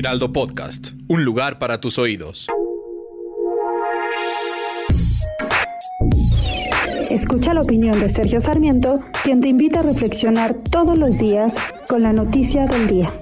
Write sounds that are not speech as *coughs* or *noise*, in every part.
Heraldo Podcast, un lugar para tus oídos. Escucha la opinión de Sergio Sarmiento, quien te invita a reflexionar todos los días con la noticia del día.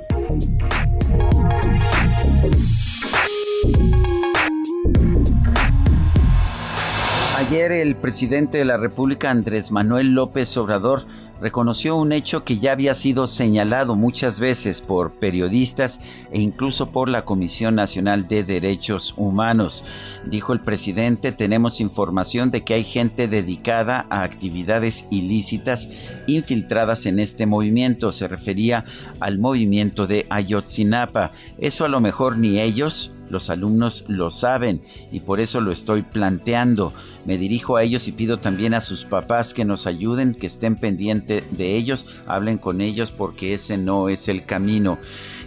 Ayer el presidente de la República, Andrés Manuel López Obrador, reconoció un hecho que ya había sido señalado muchas veces por periodistas e incluso por la Comisión Nacional de Derechos Humanos. Dijo el presidente, tenemos información de que hay gente dedicada a actividades ilícitas infiltradas en este movimiento. Se refería al movimiento de Ayotzinapa. Eso a lo mejor ni ellos los alumnos lo saben y por eso lo estoy planteando. Me dirijo a ellos y pido también a sus papás que nos ayuden, que estén pendientes de ellos, hablen con ellos porque ese no es el camino.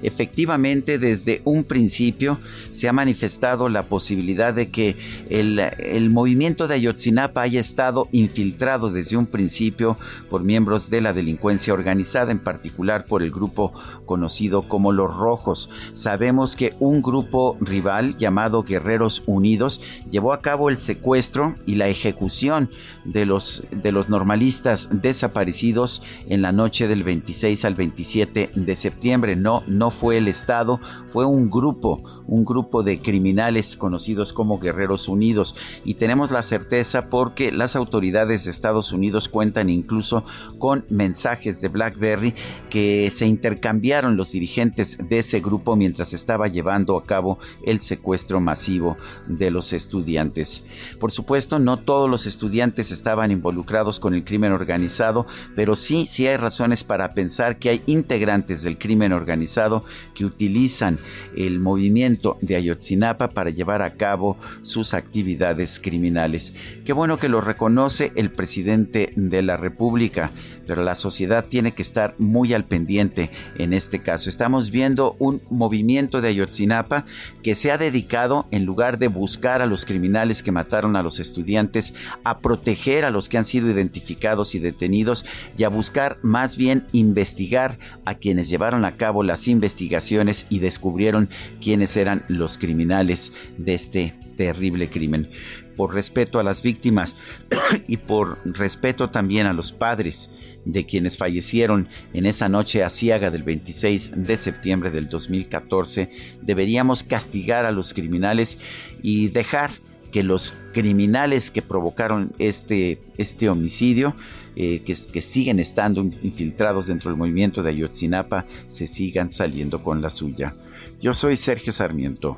Efectivamente, desde un principio se ha manifestado la posibilidad de que el, el movimiento de Ayotzinapa haya estado infiltrado desde un principio por miembros de la delincuencia organizada, en particular por el grupo conocido como los Rojos. Sabemos que un grupo rival llamado Guerreros Unidos llevó a cabo el secuestro y la ejecución de los, de los normalistas desaparecidos en la noche del 26 al 27 de septiembre. No, no fue el Estado, fue un grupo, un grupo de criminales conocidos como Guerreros Unidos. Y tenemos la certeza porque las autoridades de Estados Unidos cuentan incluso con mensajes de BlackBerry que se intercambiaron los dirigentes de ese grupo mientras estaba llevando a cabo el secuestro masivo de los estudiantes. Por supuesto, no todos los estudiantes estaban involucrados con el crimen organizado, pero sí, sí hay razones para pensar que hay integrantes del crimen organizado que utilizan el movimiento de Ayotzinapa para llevar a cabo sus actividades criminales. Qué bueno que lo reconoce el presidente de la República, pero la sociedad tiene que estar muy al pendiente en este caso. Estamos viendo un movimiento de Ayotzinapa que se ha dedicado, en lugar de buscar a los criminales que mataron a los estudiantes, a proteger a los que han sido identificados y detenidos y a buscar más bien investigar a quienes llevaron a cabo las investigaciones y descubrieron quiénes eran los criminales de este terrible crimen por respeto a las víctimas *coughs* y por respeto también a los padres de quienes fallecieron en esa noche asiaga del 26 de septiembre del 2014, deberíamos castigar a los criminales y dejar que los criminales que provocaron este, este homicidio, eh, que, siguen estando infiltrados dentro del movimiento de Ayotzinapa, se sigan saliendo con la suya. Yo soy Sergio Sarmiento